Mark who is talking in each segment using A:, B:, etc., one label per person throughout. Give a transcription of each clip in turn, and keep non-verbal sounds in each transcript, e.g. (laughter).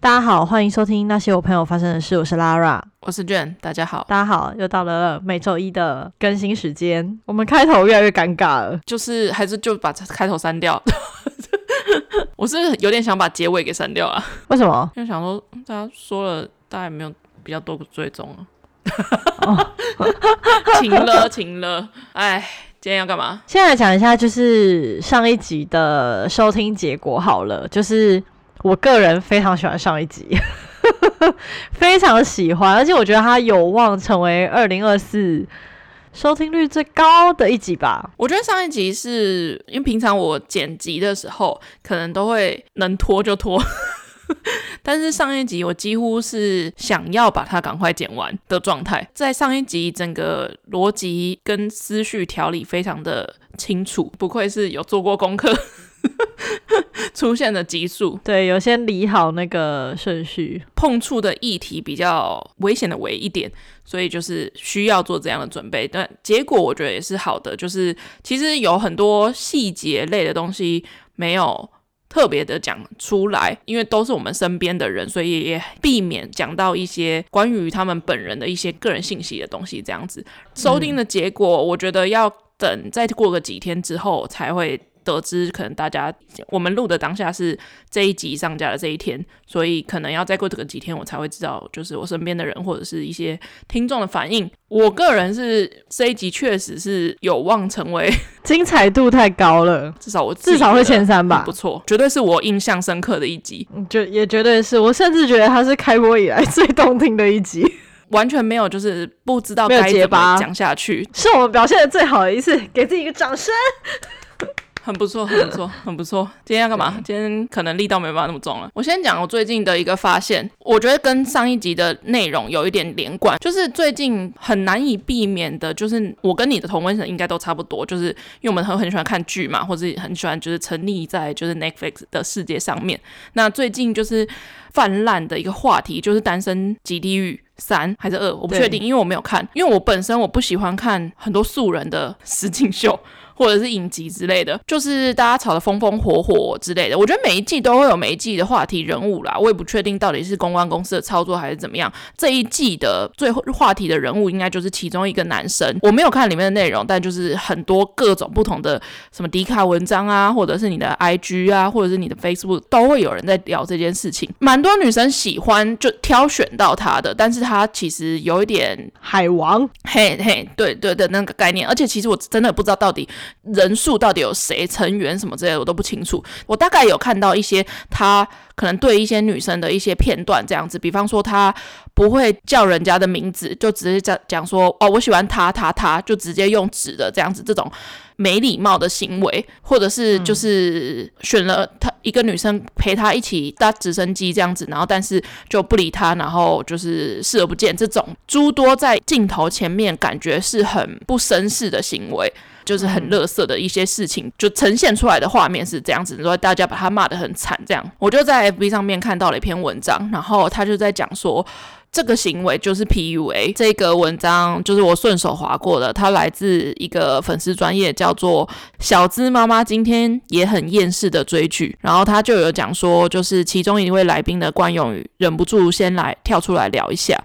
A: 大家好，欢迎收听那些我朋友发生的事。我是 Lara，
B: 我是 Jen，大家好，
A: 大家好，又到了每周一的更新时间。我们开头越来越尴尬了，
B: 就是还是就把开头删掉。(laughs) 我是有点想把结尾给删掉啊。
A: 为什么？
B: 因为想说大家说了，大家也没有比较多个追踪啊。(laughs) 停了，停了。哎，今天要干嘛？
A: 现在来讲一下，就是上一集的收听结果好了，就是。我个人非常喜欢上一集，(laughs) 非常喜欢，而且我觉得它有望成为二零二四收听率最高的一集吧。
B: 我觉得上一集是因为平常我剪辑的时候，可能都会能拖就拖，(laughs) 但是上一集我几乎是想要把它赶快剪完的状态。在上一集，整个逻辑跟思绪条理非常的清楚，不愧是有做过功课。(laughs) 出现的集数，
A: 对，有先理好那个顺序，
B: 碰触的议题比较危险的为一点，所以就是需要做这样的准备。但结果我觉得也是好的，就是其实有很多细节类的东西没有特别的讲出来，因为都是我们身边的人，所以也避免讲到一些关于他们本人的一些个人信息的东西。这样子收听的结果，我觉得要等再过个几天之后才会。得知可能大家我们录的当下是这一集上架的这一天，所以可能要再过这个几天，我才会知道，就是我身边的人或者是一些听众的反应。我个人是这一集确实是有望成为 (laughs)
A: 精彩度太高了，
B: 至少我
A: 至少会前三吧，
B: 不错，绝对是我印象深刻的一集，
A: 就也绝对是我甚至觉得它是开播以来最动听的一集，(laughs)
B: 完全没有就是不知道该怎么讲下去，
A: 是我们表现的最好的一次，给自己一个掌声。
B: 很不错，很不错，(laughs) 很不错。今天要干嘛？今天可能力道没办法那么重了。我先讲我最近的一个发现，我觉得跟上一集的内容有一点连贯，就是最近很难以避免的，就是我跟你的同温层应该都差不多，就是因为我们很很喜欢看剧嘛，或者很喜欢就是沉溺在就是 Netflix 的世界上面。那最近就是泛滥的一个话题，就是《单身即地狱》三还是二，我不确定，因为我没有看，因为我本身我不喜欢看很多素人的 (laughs) 实境秀。或者是影集之类的，就是大家吵得风风火火之类的。我觉得每一季都会有每一季的话题人物啦，我也不确定到底是公关公司的操作还是怎么样。这一季的最后话题的人物应该就是其中一个男生。我没有看里面的内容，但就是很多各种不同的什么迪卡文章啊，或者是你的 IG 啊，或者是你的 Facebook 都会有人在聊这件事情。蛮很多女生喜欢就挑选到他的，但是他其实有一点
A: 海王，
B: 嘿嘿，对对的那个概念。而且其实我真的不知道到底。人数到底有谁？成员什么之类的我都不清楚。我大概有看到一些他可能对一些女生的一些片段这样子，比方说他不会叫人家的名字，就直接讲讲说哦，我喜欢他他他，就直接用纸的这样子，这种没礼貌的行为，或者是就是选了他一个女生陪他一起搭直升机这样子，然后但是就不理他，然后就是视而不见，这种诸多在镜头前面感觉是很不绅士的行为。就是很乐色的一些事情，就呈现出来的画面是这样子，所以大家把他骂得很惨。这样，我就在 FB 上面看到了一篇文章，然后他就在讲说，这个行为就是 PUA。这个文章就是我顺手划过的，它来自一个粉丝专业，叫做“小资妈妈”，今天也很厌世的追剧。然后他就有讲说，就是其中一位来宾的惯用语，忍不住先来跳出来聊一下。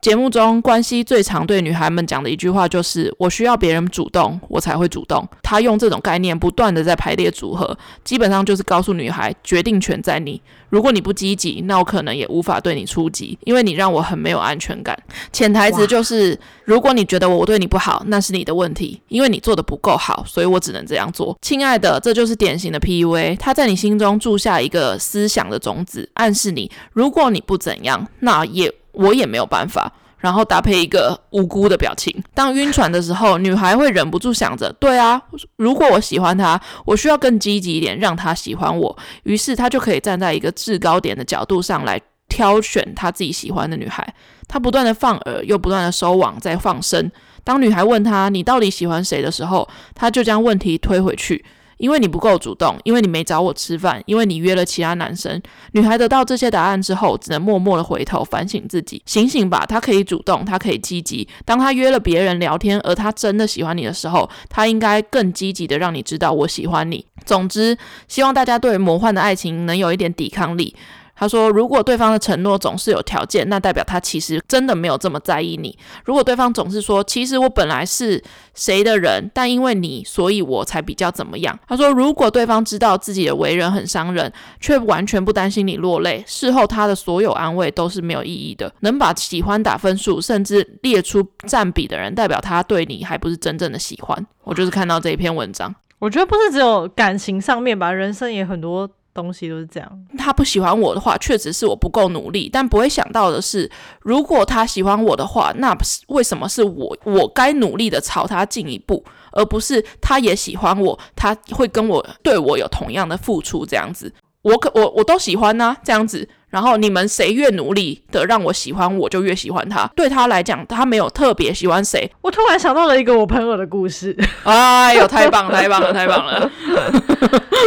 B: 节目中，关系最常对女孩们讲的一句话就是：“我需要别人主动，我才会主动。”他用这种概念不断的在排列组合，基本上就是告诉女孩，决定权在你。如果你不积极，那我可能也无法对你出击，因为你让我很没有安全感。潜台词就是：如果你觉得我对你不好，那是你的问题，因为你做得不够好，所以我只能这样做。亲爱的，这就是典型的 PUA，他在你心中种下一个思想的种子，暗示你，如果你不怎样，那也。我也没有办法，然后搭配一个无辜的表情。当晕船的时候，女孩会忍不住想着：对啊，如果我喜欢他，我需要更积极一点，让他喜欢我。于是他就可以站在一个制高点的角度上来挑选他自己喜欢的女孩。他不断的放饵，又不断的收网，再放生。当女孩问他：你到底喜欢谁的时候，他就将问题推回去。因为你不够主动，因为你没找我吃饭，因为你约了其他男生。女孩得到这些答案之后，只能默默的回头反省自己。醒醒吧，她可以主动，她可以积极。当她约了别人聊天，而她真的喜欢你的时候，她应该更积极的让你知道我喜欢你。总之，希望大家对魔幻的爱情能有一点抵抗力。他说，如果对方的承诺总是有条件，那代表他其实真的没有这么在意你。如果对方总是说，其实我本来是谁的人，但因为你，所以我才比较怎么样。他说，如果对方知道自己的为人很伤人，却完全不担心你落泪，事后他的所有安慰都是没有意义的。能把喜欢打分数，甚至列出占比的人，代表他对你还不是真正的喜欢。我就是看到这一篇文章，
A: 我觉得不是只有感情上面吧，人生也很多。东西都是这样。
B: 他不喜欢我的话，确实是我不够努力。但不会想到的是，如果他喜欢我的话，那为什么是我？我该努力的朝他进一步，而不是他也喜欢我，他会跟我对我有同样的付出，这样子。我可我我都喜欢呐、这样子。然后你们谁越努力的让我喜欢，我就越喜欢他。对他来讲，他没有特别喜欢谁。
A: 我突然想到了一个我朋友的故事。
B: 哎呦，太棒了，太棒了，太棒了！(laughs)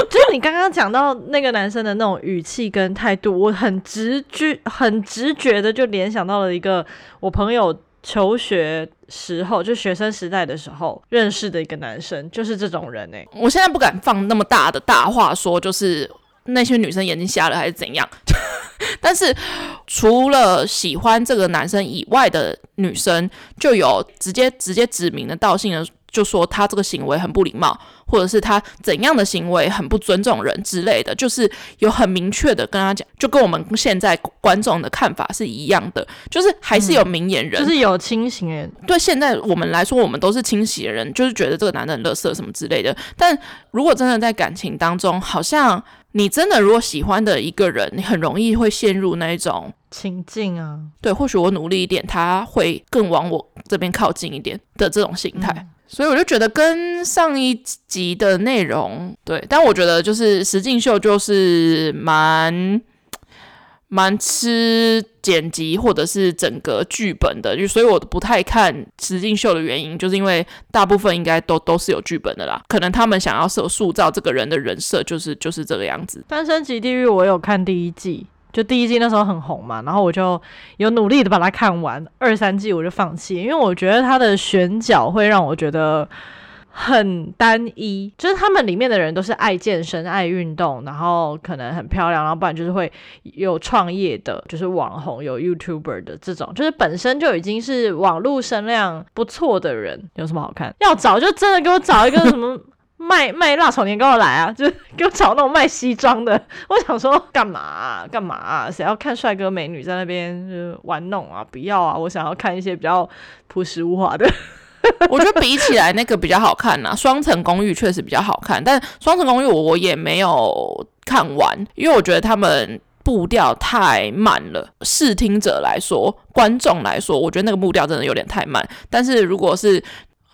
A: 就是你刚刚讲到那个男生的那种语气跟态度，我很直觉、很直觉的就联想到了一个我朋友求学时候，就学生时代的时候认识的一个男生，就是这种人哎、欸。
B: 我现在不敢放那么大的大话说，就是。那些女生眼睛瞎了还是怎样？(laughs) 但是除了喜欢这个男生以外的女生，就有直接直接指名的道姓的。就说他这个行为很不礼貌，或者是他怎样的行为很不尊重人之类的，就是有很明确的跟他讲，就跟我们现在观众的看法是一样的，就是还是有明眼人，
A: 嗯、就是有清醒人。
B: 对现在我们来说，我们都是清醒的人，就是觉得这个男的很垃圾什么之类的。但如果真的在感情当中，好像你真的如果喜欢的一个人，你很容易会陷入那一种
A: 情境啊。
B: 对，或许我努力一点，他会更往我这边靠近一点的这种心态。嗯所以我就觉得跟上一集的内容对，但我觉得就是石进秀就是蛮蛮吃剪辑或者是整个剧本的，就所以我不太看实境秀的原因，就是因为大部分应该都都是有剧本的啦，可能他们想要塑塑造这个人的人设就是就是这个样子。
A: 单身即地狱我有看第一季。就第一季那时候很红嘛，然后我就有努力的把它看完，二三季我就放弃，因为我觉得它的选角会让我觉得很单一，就是他们里面的人都是爱健身、爱运动，然后可能很漂亮，然后不然就是会有创业的，就是网红、有 YouTuber 的这种，就是本身就已经是网络声量不错的人，有什么好看？要找就真的给我找一个什么。(laughs) 卖卖辣炒年糕的来啊，就给我找那种卖西装的。我想说干嘛啊？干嘛啊？谁要看帅哥美女在那边就玩弄啊？不要啊！我想要看一些比较朴实无华的。(laughs)
B: 我觉得比起来那个比较好看呐，《双层公寓》确实比较好看。但《双层公寓》我也没有看完，因为我觉得他们步调太慢了。视听者来说，观众来说，我觉得那个步调真的有点太慢。但是如果是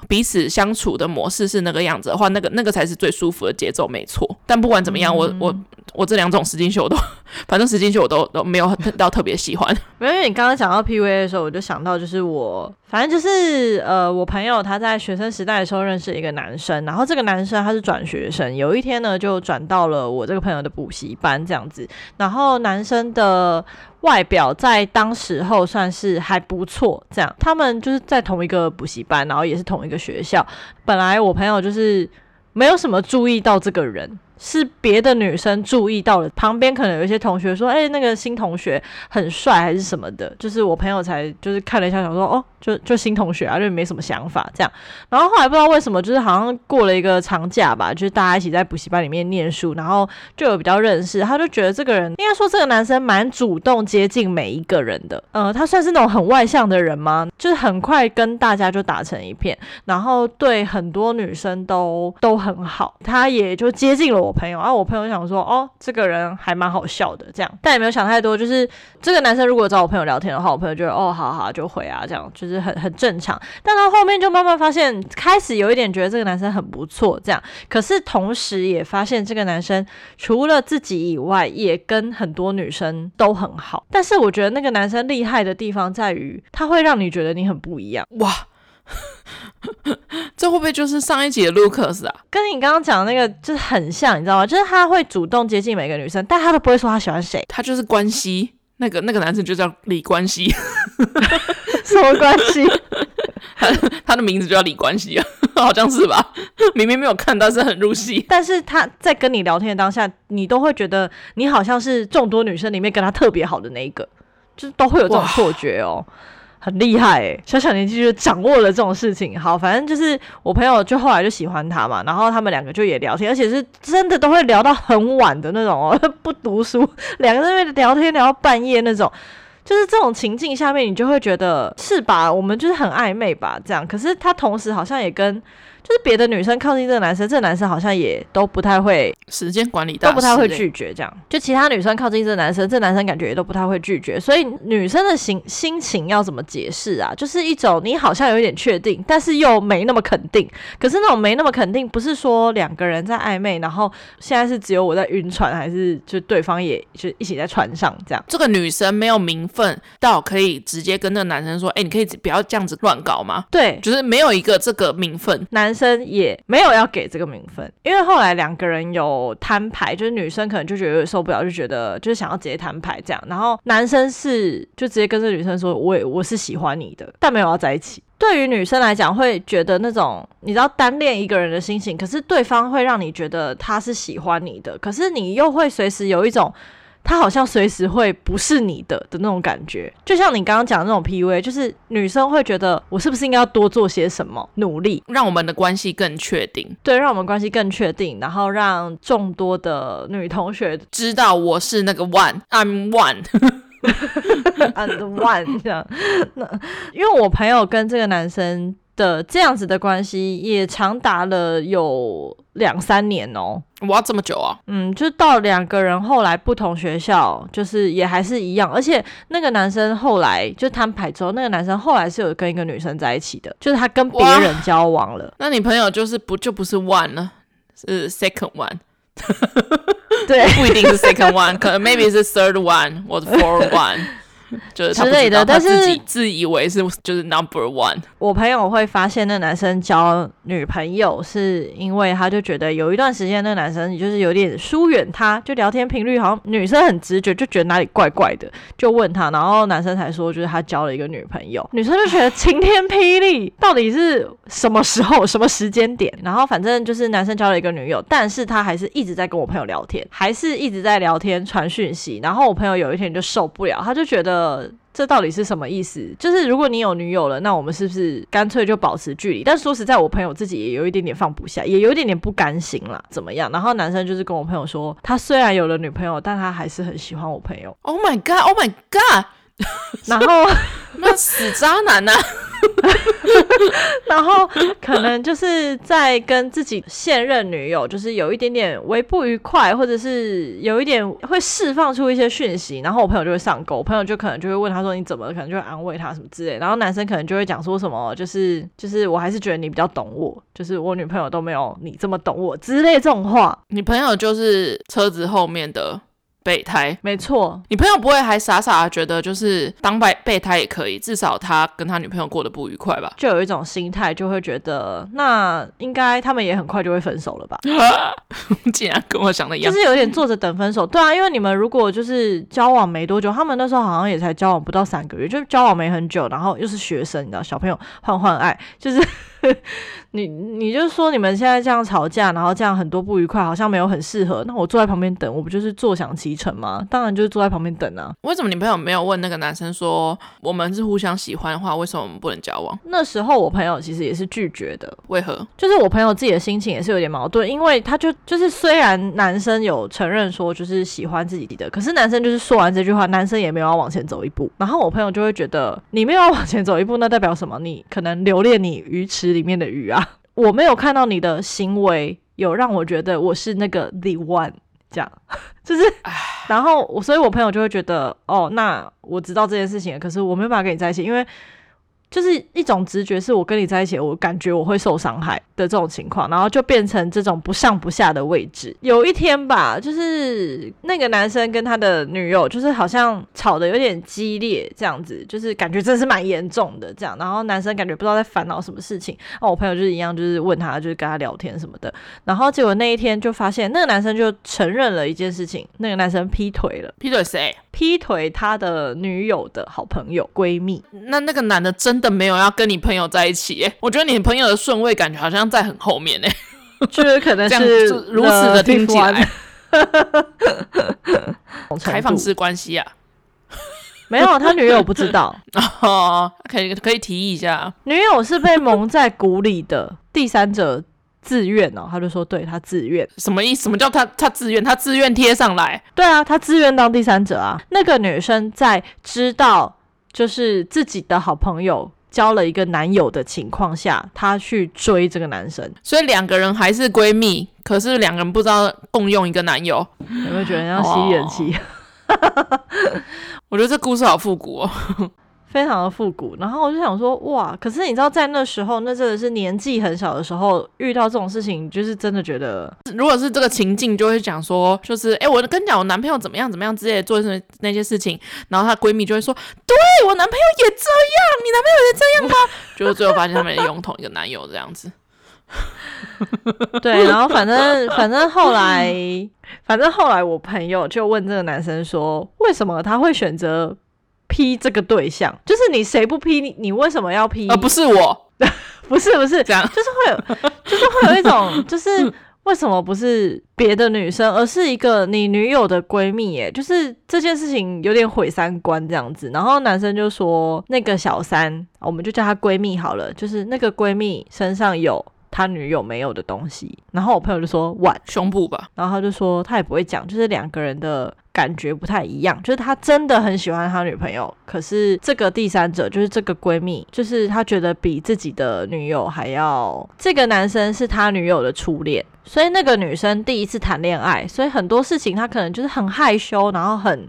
B: 彼此相处的模式是那个样子的话，那个那个才是最舒服的节奏，没错。但不管怎么样，嗯、我我我这两种实境秀都，(laughs) 反正实境秀我都都没有到特别喜欢。(laughs)
A: 没有，因为你刚刚讲到 PVA 的时候，我就想到就是我，反正就是呃，我朋友他在学生时代的时候认识一个男生，然后这个男生他是转学生，有一天呢就转到了我这个朋友的补习班这样子，然后男生的。外表在当时候算是还不错，这样他们就是在同一个补习班，然后也是同一个学校。本来我朋友就是没有什么注意到这个人。是别的女生注意到了，旁边可能有一些同学说：“哎、那个新同学很帅，还是什么的。”就是我朋友才就是看了一下，想说：“哦，就就新同学啊，就没什么想法这样。”然后后来不知道为什么，就是好像过了一个长假吧，就是大家一起在补习班里面念书，然后就有比较认识，他就觉得这个人应该说这个男生蛮主动接近每一个人的。呃，他算是那种很外向的人吗？就是很快跟大家就打成一片，然后对很多女生都都很好，他也就接近了。我朋友，啊我朋友想说，哦，这个人还蛮好笑的，这样，但也没有想太多。就是这个男生如果找我朋友聊天的话，我朋友就会，哦，好好就回啊，这样就是很很正常。但他后面就慢慢发现，开始有一点觉得这个男生很不错，这样。可是同时也发现这个男生除了自己以外，也跟很多女生都很好。但是我觉得那个男生厉害的地方在于，他会让你觉得你很不一样。哇！(laughs)
B: 这会不会就是上一集的 Lucas 啊？
A: 跟你刚刚讲的那个就是很像，你知道吗？就是他会主动接近每个女生，但他都不会说他喜欢谁。
B: 他就是关系，那个那个男生就叫李关系，(laughs)
A: 什么关系？(laughs)
B: 他他的名字就叫李关系啊。好像是吧？明明没有看，但是很入戏。
A: 但是他在跟你聊天的当下，你都会觉得你好像是众多女生里面跟他特别好的那一个，就是都会有这种错觉哦。很厉害诶，小小年纪就掌握了这种事情。好，反正就是我朋友就后来就喜欢他嘛，然后他们两个就也聊天，而且是真的都会聊到很晚的那种哦，(laughs) 不读书，两个人在那边聊天聊到半夜那种。就是这种情境下面，你就会觉得是吧？我们就是很暧昧吧，这样。可是他同时好像也跟。就是别的女生靠近这个男生，这个男生好像也都不太会
B: 时间管理大，
A: 都不太会拒绝这样。就其他女生靠近这个男生，这个男生感觉也都不太会拒绝。所以女生的心心情要怎么解释啊？就是一种你好像有一点确定，但是又没那么肯定。可是那种没那么肯定，不是说两个人在暧昧，然后现在是只有我在晕船，还是就对方也就一起在船上这样？
B: 这个女生没有名分到可以直接跟那个男生说：“哎、欸，你可以不要这样子乱搞吗？”
A: 对，
B: 就是没有一个这个名分
A: 男。男生也没有要给这个名分，因为后来两个人有摊牌，就是女生可能就觉得有点受不了，就觉得就是想要直接摊牌这样，然后男生是就直接跟这女生说，我也我是喜欢你的，但没有要在一起。对于女生来讲，会觉得那种你知道单恋一个人的心情，可是对方会让你觉得他是喜欢你的，可是你又会随时有一种。他好像随时会不是你的的那种感觉，就像你刚刚讲的那种 PUA，就是女生会觉得我是不是应该要多做些什么努力，
B: 让我们的关系更确定？
A: 对，让我们关系更确定，然后让众多的女同学
B: 知道我是那个 one，I'm one，I'm (laughs)
A: the one 这样。那因为我朋友跟这个男生的这样子的关系也长达了有两三年哦。
B: 哇，这么久啊！
A: 嗯，就到两个人后来不同学校，就是也还是一样，而且那个男生后来就摊牌之后，那个男生后来是有跟一个女生在一起的，就是他跟别人交往了。
B: 那你朋友就是不就不是 one 了，是 second one？
A: 对，
B: 不一定是 second one，可能 maybe 是 third one 或者 fourth (laughs) one。(laughs) 就是之类的，但是自己自以为是就是 number one。
A: 我朋友会发现那男生交女朋友，是因为他就觉得有一段时间那男生就是有点疏远他，就聊天频率好像女生很直觉就觉得哪里怪怪的，就问他，然后男生才说就是他交了一个女朋友，(laughs) 女生就觉得晴天霹雳，到底是什么时候什么时间点？然后反正就是男生交了一个女友，但是他还是一直在跟我朋友聊天，还是一直在聊天传讯息，然后我朋友有一天就受不了，他就觉得。呃，这到底是什么意思？就是如果你有女友了，那我们是不是干脆就保持距离？但说实在，我朋友自己也有一点点放不下，也有一点点不甘心啦。怎么样？然后男生就是跟我朋友说，他虽然有了女朋友，但他还是很喜欢我朋友。
B: Oh my god! Oh my god! (laughs)
A: 然后 (laughs)
B: 那死渣男呢、啊？(laughs) (laughs)
A: 然后可能就是在跟自己现任女友，就是有一点点微不愉快，或者是有一点会释放出一些讯息，然后我朋友就会上钩，我朋友就可能就会问他说，你怎么了？可能就会安慰他什么之类，然后男生可能就会讲说什么，就是就是我还是觉得你比较懂我，就是我女朋友都没有你这么懂我之类这种话。
B: 你朋友就是车子后面的。备胎，
A: 没错。
B: 你朋友不会还傻傻的觉得就是当备备胎也可以，至少他跟他女朋友过得不愉快吧？
A: 就有一种心态，就会觉得那应该他们也很快就会分手了吧？(laughs)
B: 竟然跟我想的一样，
A: 就是有点坐着等分手。对啊，因为你们如果就是交往没多久，他们那时候好像也才交往不到三个月，就交往没很久，然后又是学生，你知道，小朋友换换爱，就是。(laughs) 你你就说你们现在这样吵架，然后这样很多不愉快，好像没有很适合。那我坐在旁边等，我不就是坐享其成吗？当然就是坐在旁边等啊。
B: 为什么你朋友没有问那个男生说，我们是互相喜欢的话，为什么我们不能交往？
A: 那时候我朋友其实也是拒绝的。
B: 为何？
A: 就是我朋友自己的心情也是有点矛盾，因为他就就是虽然男生有承认说就是喜欢自己的，可是男生就是说完这句话，男生也没有要往前走一步。然后我朋友就会觉得，你没有往前走一步，那代表什么？你可能留恋你鱼里面的鱼啊，(laughs) 我没有看到你的行为有让我觉得我是那个 the one，这样 (laughs) 就是，然后我，所以我朋友就会觉得，哦，那我知道这件事情，可是我没有办法跟你在一起，因为。就是一种直觉，是我跟你在一起，我感觉我会受伤害的这种情况，然后就变成这种不上不下的位置。有一天吧，就是那个男生跟他的女友，就是好像吵得有点激烈，这样子，就是感觉真的是蛮严重的这样。然后男生感觉不知道在烦恼什么事情，哦，我朋友就是一样，就是问他，就是跟他聊天什么的。然后结果那一天就发现，那个男生就承认了一件事情，那个男生劈腿了。
B: 劈腿谁？
A: 劈腿他的女友的好朋友闺蜜。
B: 那那个男的真。真的没有要跟你朋友在一起耶。我觉得你朋友的顺位感觉好像在很后面呢，
A: 就是可能是 (laughs)
B: 如此的听起来，(laughs) 开放式关系啊。
A: 没有，他女友不知道 (laughs)
B: 哦，可以可以提议一下，
A: 女友是被蒙在鼓里的第三者自愿哦，他就说对他自愿，
B: 什么意思？什么叫他他自愿？他自愿贴上来？
A: 对啊，他自愿当第三者啊。那个女生在知道就是自己的好朋友交了一个男友的情况下，她去追这个男生，
B: 所以两个人还是闺蜜，可是两个人不知道共用一个男友，
A: 有没有觉得像吸人气？(laughs)
B: 我觉得这故事好复古哦，
A: 非常的复古。然后我就想说，哇！可是你知道，在那时候，那真的是年纪很小的时候，遇到这种事情，就是真的觉得，
B: 如果是这个情境，就会讲说，就是哎，我跟你讲，我男朋友怎么样怎么样之类的，做什那些事情，然后她闺蜜就会说，对，我男朋友也这样，你男朋友也这样吗？(laughs) 就是最后发现他们也拥同一个男友这样子。(laughs)
A: 对，然后反正反正后来，反正后来我朋友就问这个男生说，为什么他会选择劈这个对象？就是你谁不劈你，你为什么要劈？
B: 而、呃、不是我，(laughs)
A: 不是不是
B: 这样，
A: 就是会有，就是会有一种，就是为什么不是别的女生，而是一个你女友的闺蜜？耶，就是这件事情有点毁三观这样子。然后男生就说，那个小三，我们就叫她闺蜜好了，就是那个闺蜜身上有。他女友没有的东西，然后我朋友就说碗
B: 胸部吧，
A: 然后他就说他也不会讲，就是两个人的感觉不太一样，就是他真的很喜欢他女朋友，可是这个第三者就是这个闺蜜，就是他觉得比自己的女友还要，这个男生是他女友的初恋，所以那个女生第一次谈恋爱，所以很多事情他可能就是很害羞，然后很。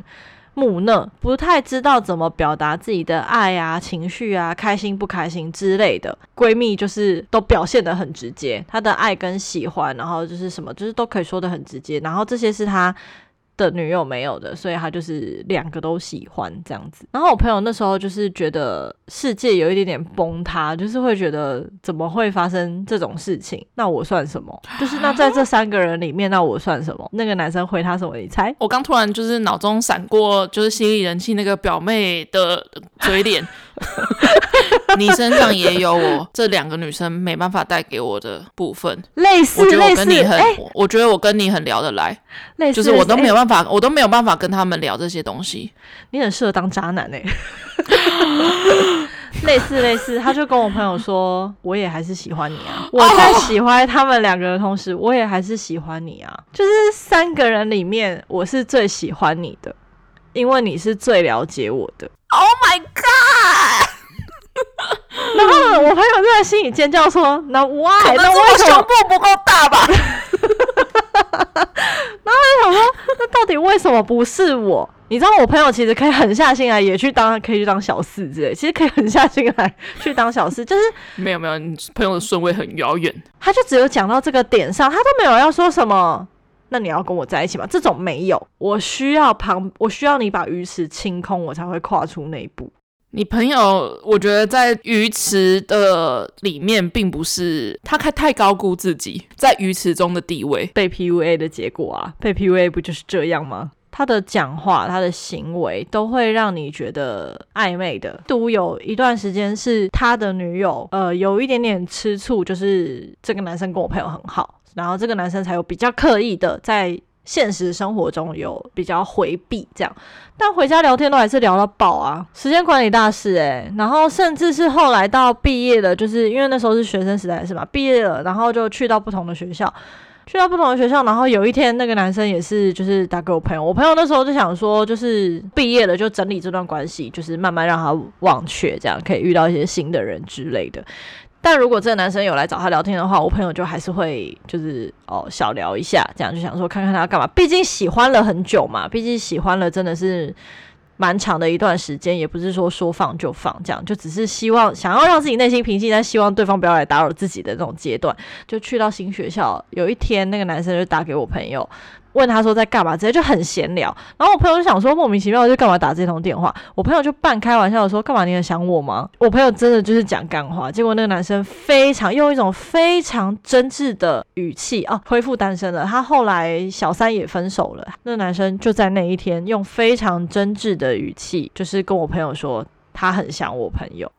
A: 木讷，不太知道怎么表达自己的爱啊、情绪啊、开心不开心之类的。闺蜜就是都表现的很直接，她的爱跟喜欢，然后就是什么，就是都可以说的很直接。然后这些是她的女友没有的，所以他就是两个都喜欢这样子。然后我朋友那时候就是觉得世界有一点点崩塌，就是会觉得怎么会发生这种事情？那我算什么？就是那在这三个人里面，那我算什么？那个男生回他什么？你猜？
B: 我刚突然就是脑中闪过，就是犀利人气那个表妹的嘴脸。(laughs) 你身上也有我这两个女生没办法带给我的部分，
A: 类似，
B: 我觉得我跟你很，欸、我觉得我跟你很聊得来，类似，就是我都没有办法，欸、我都没有办法跟他们聊这些东西。
A: 你很适合当渣男哎、欸，(laughs) 类似类似，他就跟我朋友说，我也还是喜欢你啊，我在喜欢他们两个的同时，我也还是喜欢你啊，就是三个人里面，我是最喜欢你的，因为你是最了解我的。
B: Oh my god！
A: 然后我朋友就在心里尖叫说：“那 why？
B: 那我胸部不够大吧？”
A: 然后我想说：“那到底为什么不是我？”你知道我朋友其实可以狠下心来，也去当，可以去当小四之类。其实可以狠下心来去当小四，(laughs) 就是
B: 没有没有，你朋友的顺位很遥远。
A: 他就只有讲到这个点上，他都没有要说什么。那你要跟我在一起吗？这种没有，我需要旁，我需要你把鱼池清空，我才会跨出那一步。
B: 你朋友，我觉得在鱼池的里面，并不是他太太高估自己在鱼池中的地位，
A: 被 PUA 的结果啊，被 PUA 不就是这样吗？他的讲话，他的行为，都会让你觉得暧昧的。独有一段时间是他的女友，呃，有一点点吃醋，就是这个男生跟我朋友很好，然后这个男生才有比较刻意的在。现实生活中有比较回避这样，但回家聊天都还是聊到爆啊！时间管理大师诶、然后甚至是后来到毕业了，就是因为那时候是学生时代是吧？毕业了，然后就去到不同的学校，去到不同的学校，然后有一天那个男生也是就是打给我朋友，我朋友那时候就想说，就是毕业了就整理这段关系，就是慢慢让他忘却，这样可以遇到一些新的人之类的。但如果这个男生有来找他聊天的话，我朋友就还是会就是哦小聊一下，这样就想说看看他要干嘛。毕竟喜欢了很久嘛，毕竟喜欢了真的是蛮长的一段时间，也不是说说放就放，这样就只是希望想要让自己内心平静，但希望对方不要来打扰自己的这种阶段。就去到新学校，有一天那个男生就打给我朋友。问他说在干嘛，直接就很闲聊。然后我朋友就想说莫名其妙就干嘛打这通电话。我朋友就半开玩笑的说干嘛你很想我吗？我朋友真的就是讲干话。结果那个男生非常用一种非常真挚的语气啊，恢复单身了。他后来小三也分手了。那个男生就在那一天用非常真挚的语气，就是跟我朋友说他很想我朋友。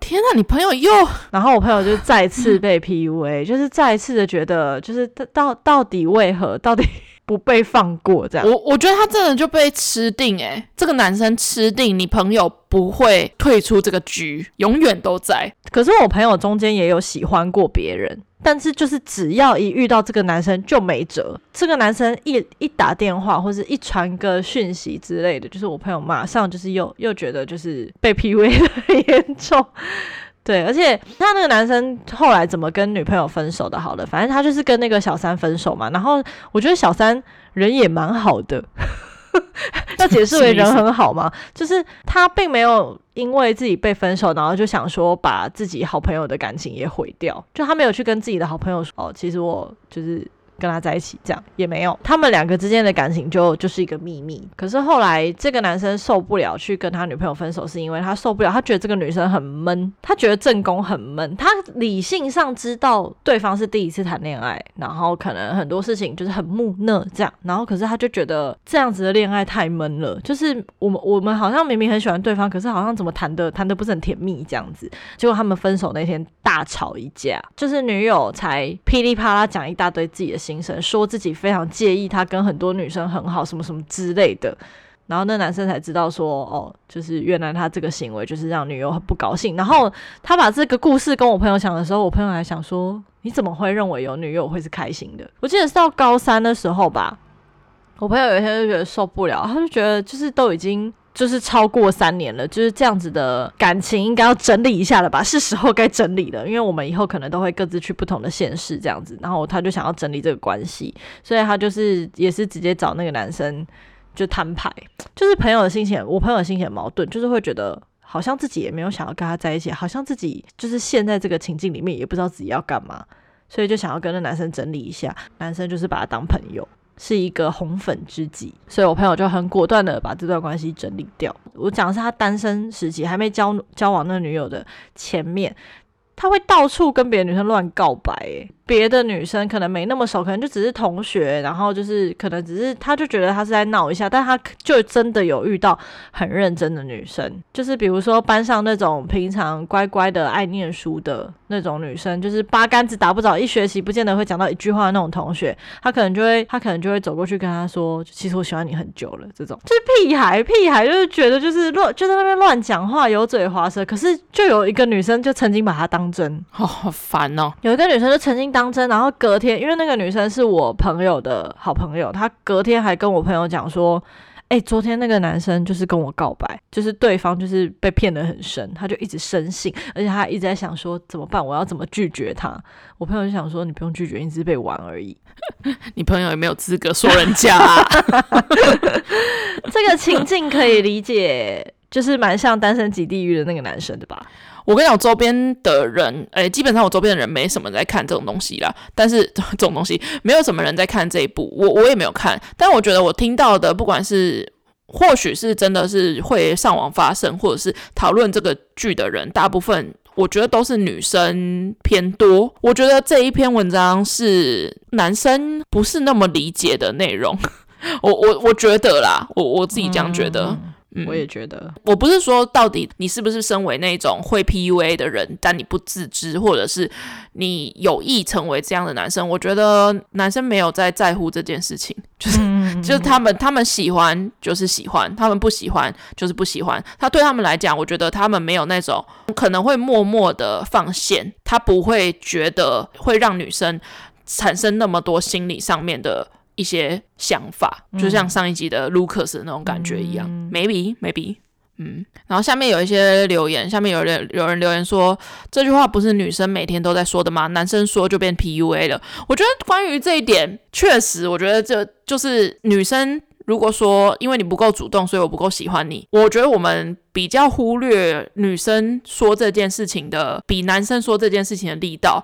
B: 天呐，你朋友又 (laughs)……
A: 然后我朋友就再次被 PUA，就是再一次的觉得，就是到到底为何，到底不被放过这样。
B: 我我觉得他真的就被吃定诶、欸，这个男生吃定你朋友不会退出这个局，永远都在。
A: 可是我朋友中间也有喜欢过别人。但是就是只要一遇到这个男生就没辙，这个男生一一打电话或者一传个讯息之类的，就是我朋友马上就是又又觉得就是被 PUA 的很严重，对，而且他那个男生后来怎么跟女朋友分手的？好了，反正他就是跟那个小三分手嘛，然后我觉得小三人也蛮好的。(laughs) 要解释为人很好吗？就是他并没有因为自己被分手，然后就想说把自己好朋友的感情也毁掉。就他没有去跟自己的好朋友说：“哦，其实我就是。”跟他在一起，这样也没有，他们两个之间的感情就就是一个秘密。可是后来这个男生受不了去跟他女朋友分手，是因为他受不了，他觉得这个女生很闷，他觉得正宫很闷。他理性上知道对方是第一次谈恋爱，然后可能很多事情就是很木讷这样，然后可是他就觉得这样子的恋爱太闷了。就是我们我们好像明明很喜欢对方，可是好像怎么谈的谈的不是很甜蜜这样子。结果他们分手那天大吵一架，就是女友才噼里啪啦讲一大堆自己的精神，说自己非常介意他跟很多女生很好，什么什么之类的，然后那男生才知道说，哦，就是原来他这个行为就是让女友很不高兴。然后他把这个故事跟我朋友讲的时候，我朋友还想说，你怎么会认为有女友会是开心的？我记得是到高三的时候吧，我朋友有一天就觉得受不了，他就觉得就是都已经。就是超过三年了，就是这样子的感情应该要整理一下了吧？是时候该整理了，因为我们以后可能都会各自去不同的县市这样子。然后他就想要整理这个关系，所以他就是也是直接找那个男生就摊牌。就是朋友的心情，我朋友的心情很矛盾，就是会觉得好像自己也没有想要跟他在一起，好像自己就是陷在这个情境里面，也不知道自己要干嘛，所以就想要跟那男生整理一下。男生就是把他当朋友。是一个红粉知己，所以我朋友就很果断的把这段关系整理掉。我讲是他单身时期还没交交往那女友的前面，他会到处跟别的女生乱告白，欸。别的女生可能没那么熟，可能就只是同学，然后就是可能只是他就觉得他是在闹一下，但他就真的有遇到很认真的女生，就是比如说班上那种平常乖乖的爱念书的那种女生，就是八竿子打不着，一学习不见得会讲到一句话的那种同学，他可能就会他可能就会走过去跟他说，其实我喜欢你很久了，这种就是屁孩屁孩，就是觉得就是乱就在那边乱讲话，油嘴滑舌，可是就有一个女生就曾经把他当真，
B: 哦，(laughs) 好烦哦，
A: 有一个女生就曾经当。当真，然后隔天，因为那个女生是我朋友的好朋友，她隔天还跟我朋友讲说：“哎、欸，昨天那个男生就是跟我告白，就是对方就是被骗得很深，他就一直深信，而且他一直在想说怎么办，我要怎么拒绝他？”我朋友就想说：“你不用拒绝，你只是被玩而已。(laughs) ”
B: 你朋友也没有资格说人家、啊。(laughs)
A: 这个情境可以理解，就是蛮像《单身即地狱》的那个男生的吧？
B: 我跟你讲，周边的人，诶、欸，基本上我周边的人没什么在看这种东西啦。但是 (laughs) 这种东西，没有什么人在看这一部，我我也没有看。但我觉得我听到的，不管是或许是真的是会上网发声，或者是讨论这个剧的人，大部分我觉得都是女生偏多。我觉得这一篇文章是男生不是那么理解的内容。(laughs) 我我我觉得啦，我我自己这样觉得。嗯
A: 嗯，我也觉得，
B: 我不是说到底你是不是身为那种会 PUA 的人，但你不自知，或者是你有意成为这样的男生。我觉得男生没有在在乎这件事情，就是 (laughs) 就是他们他们喜欢就是喜欢，他们不喜欢就是不喜欢。他对他们来讲，我觉得他们没有那种可能会默默的放线，他不会觉得会让女生产生那么多心理上面的。一些想法，就像上一集的 Lucas 的那种感觉一样，嗯，maybe maybe，嗯，然后下面有一些留言，下面有人有人留言说，这句话不是女生每天都在说的吗？男生说就变 PUA 了。我觉得关于这一点，确实，我觉得这就是女生如果说因为你不够主动，所以我不够喜欢你，我觉得我们比较忽略女生说这件事情的，比男生说这件事情的力道。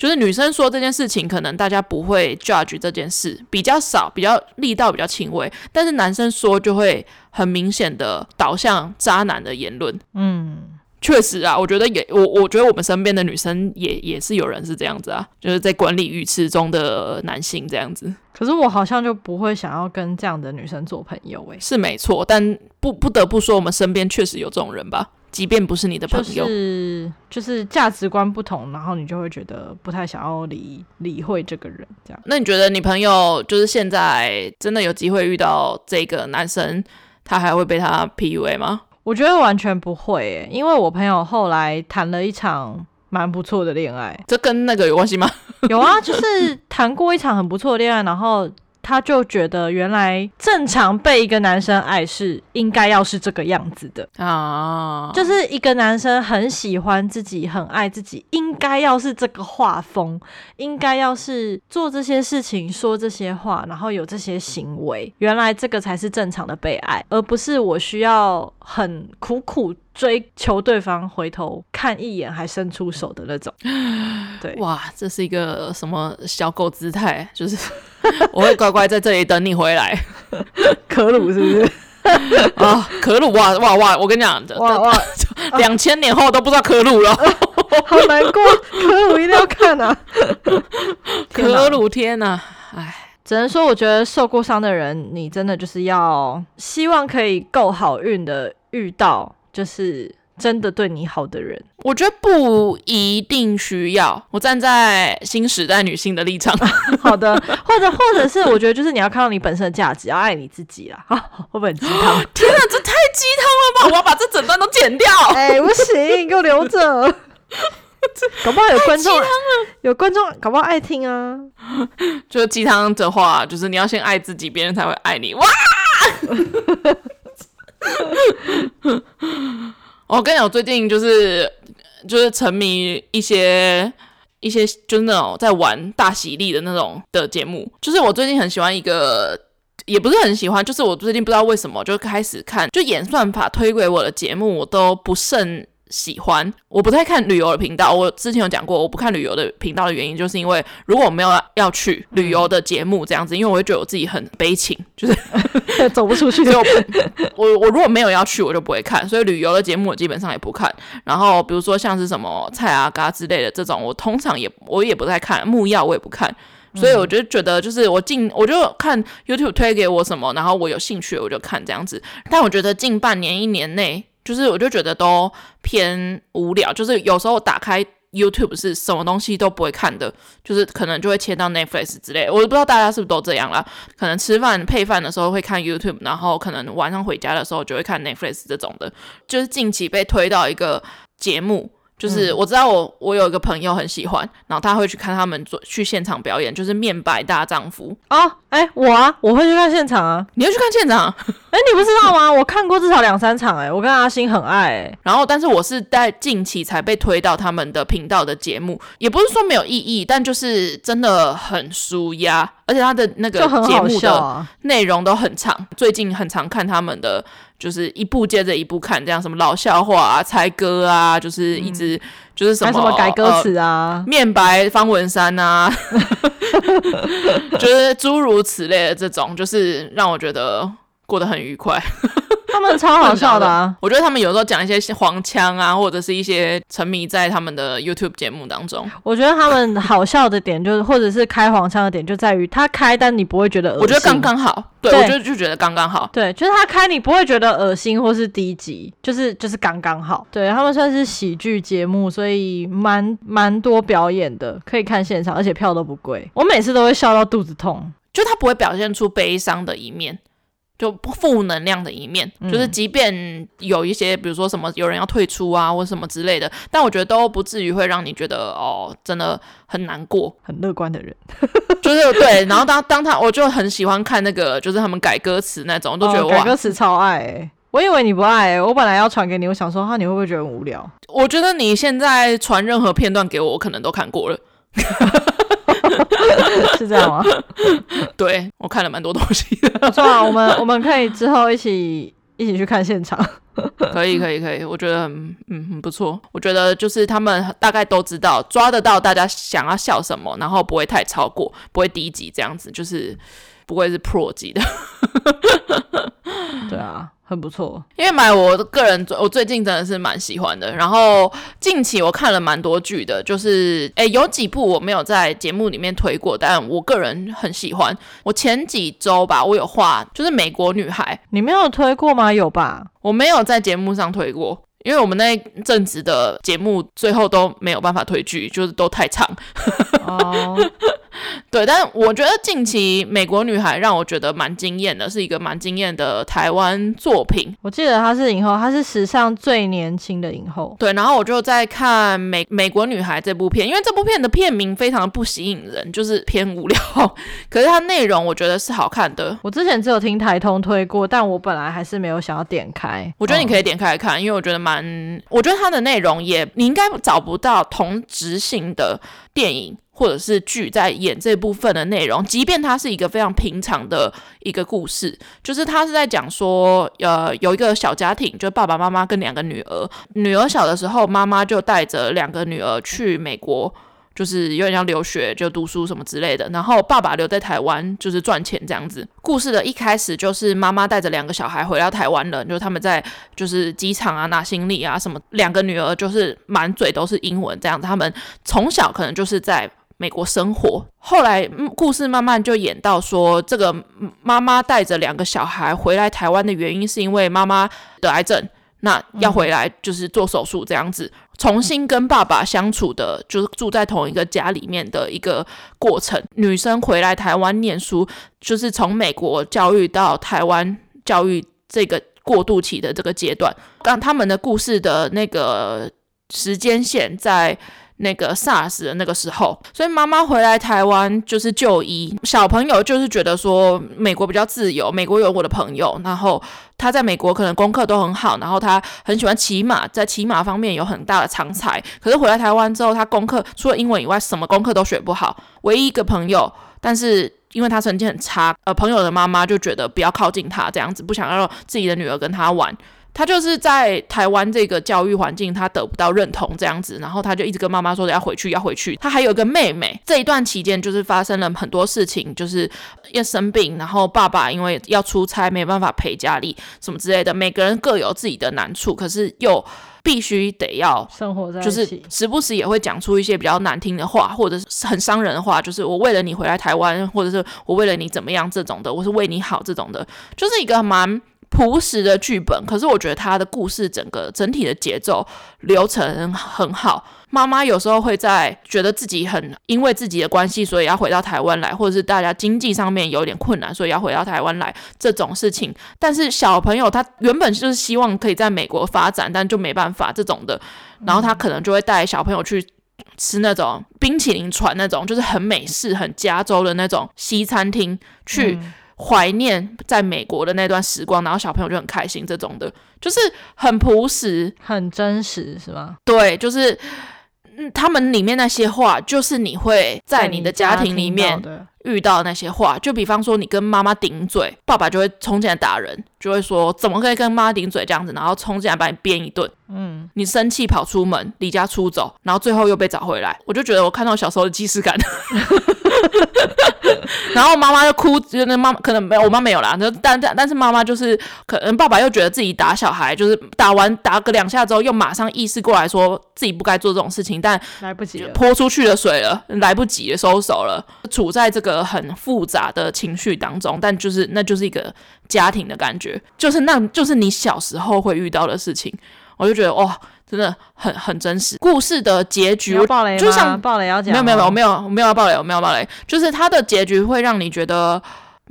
B: 就是女生说这件事情，可能大家不会 judge 这件事比较少，比较力道比较轻微，但是男生说就会很明显的导向渣男的言论。嗯，确实啊，我觉得也我我觉得我们身边的女生也也是有人是这样子啊，就是在管理鱼池中的男性这样子。
A: 可是我好像就不会想要跟这样的女生做朋友诶、欸，
B: 是没错，但不不得不说，我们身边确实有这种人吧。即便不是你的朋友，
A: 就是就是价值观不同，然后你就会觉得不太想要理理会这个人这样。
B: 那你觉得你朋友就是现在真的有机会遇到这个男生，他还会被他 PUA 吗？
A: 我觉得完全不会诶，因为我朋友后来谈了一场蛮不错的恋爱。
B: 这跟那个有关系吗？
A: 有啊，就是谈过一场很不错的恋爱，然后。他就觉得原来正常被一个男生爱是应该要是这个样子的啊，就是一个男生很喜欢自己，很爱自己，应该要是这个画风，应该要是做这些事情，说这些话，然后有这些行为，原来这个才是正常的被爱，而不是我需要很苦苦追求对方回头看一眼还伸出手的那种。对，
B: 哇，这是一个什么小狗姿态？就是。(laughs) 我会乖乖在这里等你回来，(laughs)
A: 可鲁是不是？(laughs)
B: 啊，可鲁哇哇哇！我跟你讲，哇哇，两千年后都不知道可鲁了，
A: 好难过。可鲁一定要看啊！
B: 可鲁天呐，哎，
A: 只能说我觉得受过伤的人，你真的就是要希望可以够好运的遇到，就是。真的对你好的人，
B: 我觉得不一定需要。我站在新时代女性的立场，(laughs)
A: 好的，或者或者是我觉得就是你要看到你本身的价值，要爱你自己啦。啊，(laughs) 会不会很鸡汤？(laughs)
B: 天啊，这太鸡汤了吧！我要把这整段都剪掉。
A: 哎、欸，不行，给我留着。搞不好有观众，有观众搞不好爱听啊。
B: 就是鸡汤的话，就是你要先爱自己，别人才会爱你。哇！我跟你讲，我最近就是就是沉迷一些一些就是那种在玩大喜力的那种的节目，就是我最近很喜欢一个，也不是很喜欢，就是我最近不知道为什么就开始看，就演算法推给我的节目，我都不甚。喜欢，我不太看旅游的频道。我之前有讲过，我不看旅游的频道的原因，就是因为如果我没有要去旅游的节目这样子，因为我会觉得我自己很悲情，就是 (laughs)
A: 走不出去。(laughs)
B: 就我我如果没有要去，我就不会看。所以旅游的节目我基本上也不看。然后比如说像是什么菜啊嘎之类的这种，我通常也我也不太看。木曜我也不看。所以我就觉得，就是我近我就看 YouTube 推给我什么，然后我有兴趣我就看这样子。但我觉得近半年一年内。就是我就觉得都偏无聊，就是有时候打开 YouTube 是什么东西都不会看的，就是可能就会切到 Netflix 之类的。我不知道大家是不是都这样啦，可能吃饭配饭的时候会看 YouTube，然后可能晚上回家的时候就会看 Netflix 这种的。就是近期被推到一个节目。就是我知道我我有一个朋友很喜欢，然后他会去看他们做去现场表演，就是面白大丈夫
A: 啊，哎、欸、我啊我会去看现场啊，
B: 你会去看现场？(laughs)
A: 哎、欸、你不知道吗？我看过至少两三场哎、欸，我跟阿星很爱哎、欸，
B: 然后但是我是在近期才被推到他们的频道的节目，也不是说没有意义，但就是真的很舒压，而且他的那个节目的内容都很长，最近很常看他们的。就是一部接着一部看，这样什么老笑话啊、猜歌啊，就是一直、嗯、就是什么
A: 什么改歌词啊、
B: 呃、面白方文山啊，(laughs) 就是诸如此类的这种，就是让我觉得过得很愉快。
A: 他们超好笑的啊！(laughs)
B: 我觉得他们有时候讲一些黄腔啊，或者是一些沉迷在他们的 YouTube 节目当中。
A: 我觉得他们好笑的点就是，或者是开黄腔的点就在于他开，但你不会觉得恶心。
B: 我觉得刚刚好，对，对我觉得就觉得刚刚好。
A: 对，就是他开，你不会觉得恶心或是低级，就是就是刚刚好。对，他们算是喜剧节目，所以蛮蛮多表演的，可以看现场，而且票都不贵。我每次都会笑到肚子痛，
B: 就他不会表现出悲伤的一面。就负能量的一面，嗯，就是即便有一些，比如说什么有人要退出啊，或什么之类的，但我觉得都不至于会让你觉得哦，真的很难过。
A: 很乐观的人，(laughs)
B: 就是对。然后当当他，我就很喜欢看那个，就是他们改歌词那种，我都觉得哇，
A: 改歌词超爱欸。我以为你不爱欸，我本来要传给你，我想说哈，你会不会觉得很无聊？
B: 我觉得你现在传任何片段给我，我可能都看过了。(laughs)
A: 是这样吗？(laughs)
B: 对，我看了蛮多东西的。
A: 不错啊，我们 (laughs) 我们可以之后一起一起去看现场。(laughs)
B: 可以可以可以，我觉得很嗯很不错。我觉得就是他们大概都知道抓得到大家想要笑什么，然后不会太超过，不会低级这样子，就是不会是 pro 级的。
A: 对啊。很不错，
B: 因为买我个人我最近真的是蛮喜欢的。然后近期我看了蛮多剧的，就是诶有几部我没有在节目里面推过，但我个人很喜欢。我前几周吧，我有画，就是《美国女孩》，
A: 你没有推过吗？有吧？
B: 我没有在节目上推过，因为我们那阵子的节目最后都没有办法推剧，就是都太长。哦。(laughs) 对，但我觉得近期《美国女孩》让我觉得蛮惊艳的，是一个蛮惊艳的台湾作品。
A: 我记得她是影后，她是史上最年轻的影后。
B: 对，然后我就在看《美美国女孩》这部片，因为这部片的片名非常不吸引人，就是偏无聊。(laughs) 可是它内容我觉得是好看的。
A: 我之前只有听台通推过，但我本来还是没有想要点开。
B: 我觉得你可以点开来看，哦、因为我觉得蛮，我觉得它的内容也你应该找不到同质性的电影。或者是剧在演这部分的内容，即便它是一个非常平常的一个故事，就是他是在讲说，呃，有一个小家庭，就爸爸妈妈跟两个女儿，女儿小的时候，妈妈就带着两个女儿去美国，就是有点像留学，就读书什么之类的，然后爸爸留在台湾，就是赚钱这样子。故事的一开始就是妈妈带着两个小孩回到台湾了，就是他们在就是机场啊拿行李啊什么，两个女儿就是满嘴都是英文这样子，他们从小可能就是在。美国生活，后来故事慢慢就演到说，这个妈妈带着两个小孩回来台湾的原因，是因为妈妈得癌症，那要回来就是做手术这样子，重新跟爸爸相处的，就是住在同一个家里面的一个过程。女生回来台湾念书，就是从美国教育到台湾教育这个过渡期的这个阶段，刚他们的故事的那个时间线在。那个 SARS 的那个时候，所以妈妈回来台湾就是就医，小朋友就是觉得说美国比较自由，美国有我的朋友，然后他在美国可能功课都很好，然后他很喜欢骑马，在骑马方面有很大的长才。可是回来台湾之后，他功课除了英文以外，什么功课都学不好，唯一一个朋友，但是因为他成绩很差，呃，朋友的妈妈就觉得不要靠近他，这样子不想要自己的女儿跟他玩。他就是在台湾这个教育环境，他得不到认同这样子，然后他就一直跟妈妈说要回去，要回去。他还有个妹妹，这一段期间就是发生了很多事情，就是要生病，然后爸爸因为要出差，没办法陪家里什么之类的。每个人各有自己的难处，可是又必须得要
A: 生活在
B: 就是时不时也会讲出一些比较难听的话，或者是很伤人的话，就是我为了你回来台湾，或者是我为了你怎么样这种的，我是为你好这种的，就是一个蛮。朴实的剧本，可是我觉得他的故事整个整体的节奏流程很好。妈妈有时候会在觉得自己很因为自己的关系，所以要回到台湾来，或者是大家经济上面有点困难，所以要回到台湾来这种事情。但是小朋友他原本就是希望可以在美国发展，但就没办法这种的。然后他可能就会带小朋友去吃那种冰淇淋船那种，就是很美式、很加州的那种西餐厅去。嗯怀念在美国的那段时光，然后小朋友就很开心，这种的，就是很朴实、
A: 很真实，是吗？
B: 对，就是，嗯，他们里面那些话，就是你会在你的家庭里面遇到那些话，就比方说你跟妈妈顶嘴，爸爸就会冲进来打人，就会说怎么可以跟妈妈顶嘴这样子，然后冲进来把你鞭一顿。嗯，你生气跑出门，离家出走，然后最后又被找回来，我就觉得我看到小时候的既视感。(laughs) (laughs) 然后妈妈就哭，就那妈妈可能没有，我妈没有啦。但但但是妈妈就是，可能爸爸又觉得自己打小孩，就是打完打个两下之后，又马上意识过来说自己不该做这种事情，但
A: 来不及了，
B: 泼出去的水了，来不及了，收手了，处在这个很复杂的情绪当中。但就是那就是一个家庭的感觉，就是那就是你小时候会遇到的事情，我就觉得哇。真的很很真实，故事的结局就像
A: 爆雷要讲，
B: 没有没有没有没有没有要爆雷，我没有爆雷，就是它的结局会让你觉得。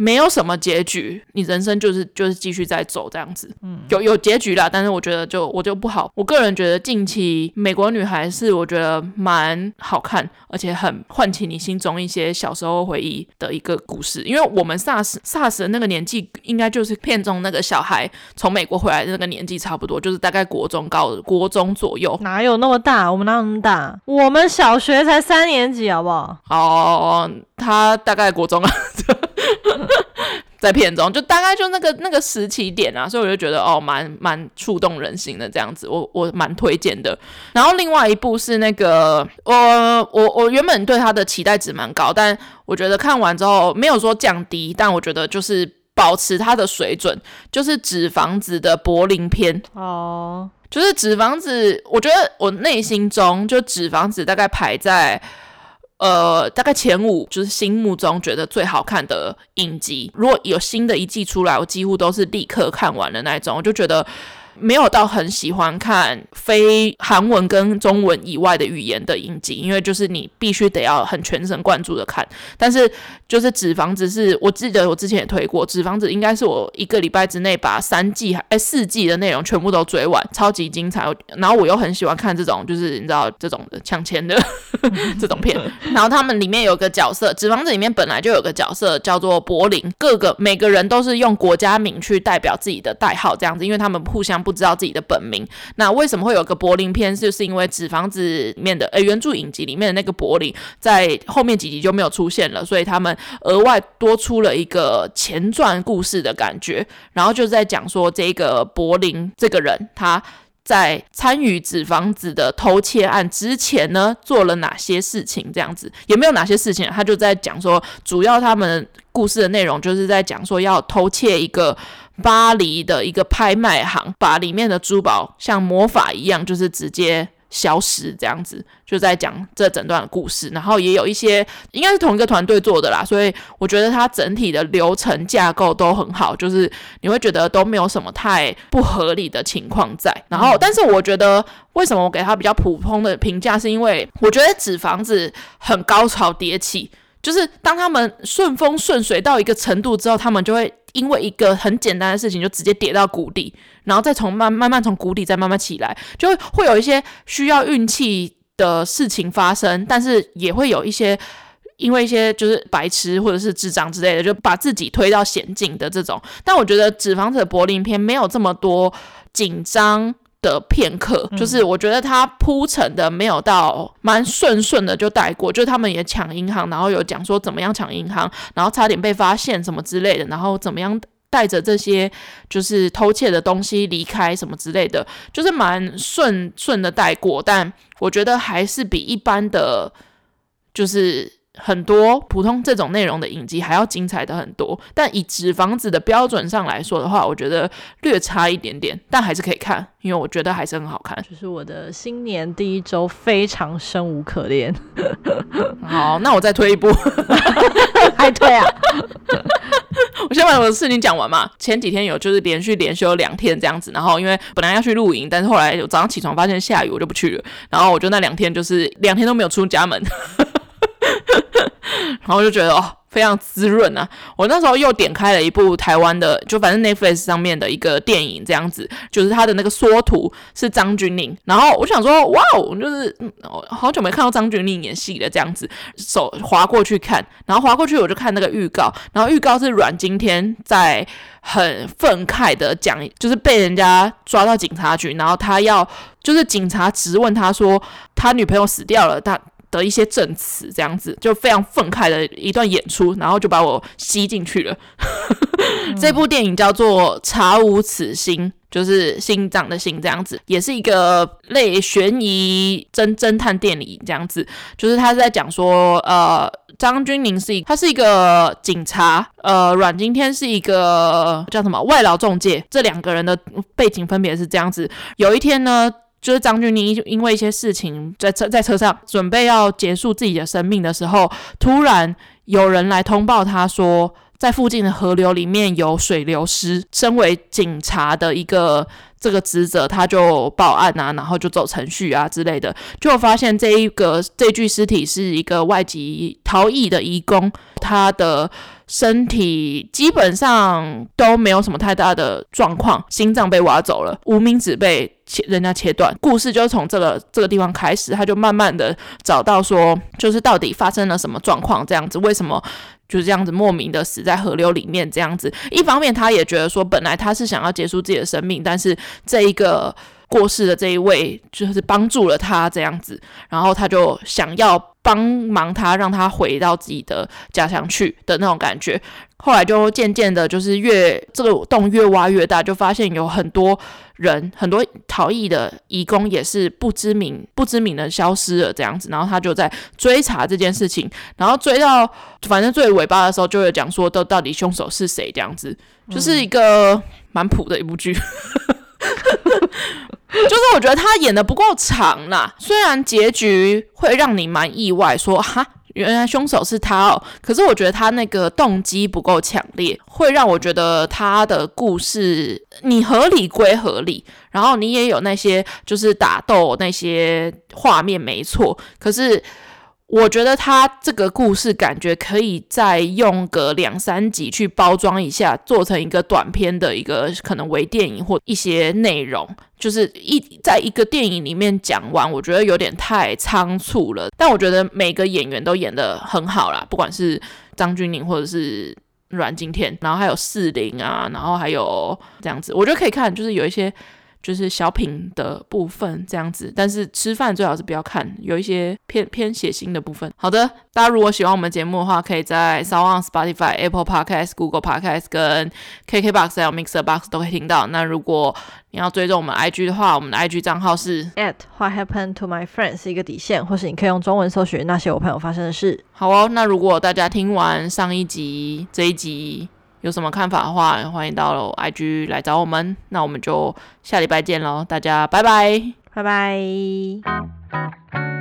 B: 没有什么结局，你人生就是就是继续在走这样子。嗯，有有结局啦，但是我觉得就我就不好。我个人觉得近期美国女孩是我觉得蛮好看，而且很唤起你心中一些小时候回忆的一个故事。因为我们 SARS SARS 的那个年纪，应该就是片中那个小孩从美国回来的那个年纪差不多，就是大概国中高国中左右。
A: 哪有那么大？我们哪有那么大？我们小学才三年级，好不好？
B: 哦，他大概国中啊。(laughs) 在片中，就大概就那个那个时期点啊，所以我就觉得哦，蛮蛮触动人心的这样子，我我蛮推荐的。然后另外一部是那个，我我我原本对他的期待值蛮高，但我觉得看完之后没有说降低，但我觉得就是保持他的水准，就是《纸房子》的柏林篇哦，就是《纸房子》，我觉得我内心中就《纸房子》大概排在。呃，大概前五就是心目中觉得最好看的影集。如果有新的一季出来，我几乎都是立刻看完的那种。我就觉得没有到很喜欢看非韩文跟中文以外的语言的影集，因为就是你必须得要很全神贯注的看。但是就是《纸房子》是我记得我之前也推过，《纸房子》应该是我一个礼拜之内把三季还哎四季的内容全部都追完，超级精彩。然后我又很喜欢看这种就是你知道这种的抢钱的这种片。然后他们里面有个角色，《纸房子》里面本来就有个角色叫做柏林，各个每个人都是用国家名去代表自己的代号这样子，因为他们互相不不知道自己的本名。那为什么会有个柏林篇？就是因为《纸房子》里面的呃原著影集里面的那个柏林，在后面几集就没有出现了，所以他们额外多出了一个前传故事的感觉。然后就在讲说，这个柏林这个人，他在参与纸房子的偷窃案之前呢，做了哪些事情？这样子也没有哪些事情，他就在讲说，主要他们故事的内容就是在讲说要偷窃一个。巴黎的一个拍卖行，把里面的珠宝像魔法一样，就是直接消失，这样子就在讲这整段的故事。然后也有一些应该是同一个团队做的啦，所以我觉得它整体的流程架构都很好，就是你会觉得都没有什么太不合理的情况在。然后，但是我觉得为什么我给它比较普通的评价，是因为我觉得纸房子很高潮迭起，就是当他们顺风顺水到一个程度之后，他们就会。因为一个很简单的事情，就直接跌到谷底，然后再从慢慢慢从谷底再慢慢起来，就会有一些需要运气的事情发生，但是也会有一些因为一些就是白痴或者是智障之类的，就把自己推到险境的这种。但我觉得《纸房子》柏林篇没有这么多紧张的片刻，就是我觉得他铺陈的没有到蛮顺顺的就带过，就他们也抢银行，然后有讲说怎么样抢银行，然后差点被发现什么之类的，然后怎么样带着这些就是偷窃的东西离开什么之类的，就是蛮顺顺的带过，但我觉得还是比一般的，就是。很多普通这种内容的影集还要精彩的很多，但以纸房子的标准上来说的话，我觉得略差一点点，但还是可以看，因为我觉得还是很好看。
A: 就是我的新年第一周非常生无可恋。(laughs)
B: 好，那我再推一部，(laughs)
A: 还推啊？
B: 我先把我的事情讲完嘛。前几天有就是连续连休两天这样子，然后因为本来要去露营，但是后来我早上起床发现下雨，我就不去了。然后我就那两天就是两天都没有出家门。然后就觉得哦，非常滋润啊！我那时候又点开了一部台湾的，就反正 Netflix 上面的一个电影，这样子，就是他的那个缩图是张钧甯。然后我想说，哇哦，就是好久没看到张钧甯演戏了，这样子，手滑过去看，然后滑过去我就看那个预告，然后预告是阮经天在很愤慨的讲，就是被人家抓到警察局，然后他要就是警察质问他说，他女朋友死掉了，他。的一些证词，这样子就非常愤慨的一段演出，然后就把我吸进去了。嗯、(laughs) 这部电影叫做《查无此心》，就是心脏的心这样子，也是一个类悬疑侦侦探电影这样子。就是他是在讲说，呃，张钧甯是一，他是一个警察，呃，阮经天是一个叫什么外劳中介，这两个人的背景分别是这样子。有一天呢。就是张钧甯因为一些事情在车在车上准备要结束自己的生命的时候，突然有人来通报他说，在附近的河流里面有水流失。身为警察的一个这个职责，他就报案啊，然后就走程序啊之类的，就发现这一个这具尸体是一个外籍逃逸的移工，他的。身体基本上都没有什么太大的状况，心脏被挖走了，无名指被切，人家切断。故事就从这个这个地方开始，他就慢慢的找到说，就是到底发生了什么状况，这样子，为什么就是这样子莫名的死在河流里面这样子。一方面，他也觉得说，本来他是想要结束自己的生命，但是这一个。过世的这一位就是帮助了他这样子，然后他就想要帮忙他，让他回到自己的家乡去的那种感觉。后来就渐渐的，就是越这个洞越挖越大，就发现有很多人，很多逃逸的移工也是不知名、不知名的消失了这样子。然后他就在追查这件事情，然后追到反正最尾巴的时候，就会讲说，都到底凶手是谁这样子，就是一个蛮普的一部剧。(laughs) 就是我觉得他演的不够长啦，虽然结局会让你蛮意外说，说哈，原来凶手是他哦。可是我觉得他那个动机不够强烈，会让我觉得他的故事你合理归合理，然后你也有那些就是打斗那些画面没错，可是。我觉得他这个故事感觉可以再用个两三集去包装一下，做成一个短片的一个可能微电影或一些内容，就是一在一个电影里面讲完，我觉得有点太仓促了。但我觉得每个演员都演得很好啦，不管是张钧甯或者是阮经天，然后还有四零啊，然后还有这样子，我觉得可以看，就是有一些。就是小品的部分这样子，但是吃饭最好是不要看，有一些偏偏血腥的部分。好的，大家如果喜欢我们节目的话，可以在 SoundOn、Spotify、Apple Podcast、Google Podcast 跟 KKBox 还有 Mixer Box 都可以听到。那如果你要追踪我们 IG 的话，我们的 IG 账号是
A: at What Happened to My Friends 一个底线，或是你可以用中文搜寻那些我朋友发生的事。
B: 好哦，那如果大家听完上一集这一集，有什么看法的话，欢迎到 IG 来找我们。那我们就下礼拜见喽，大家拜拜，
A: 拜拜。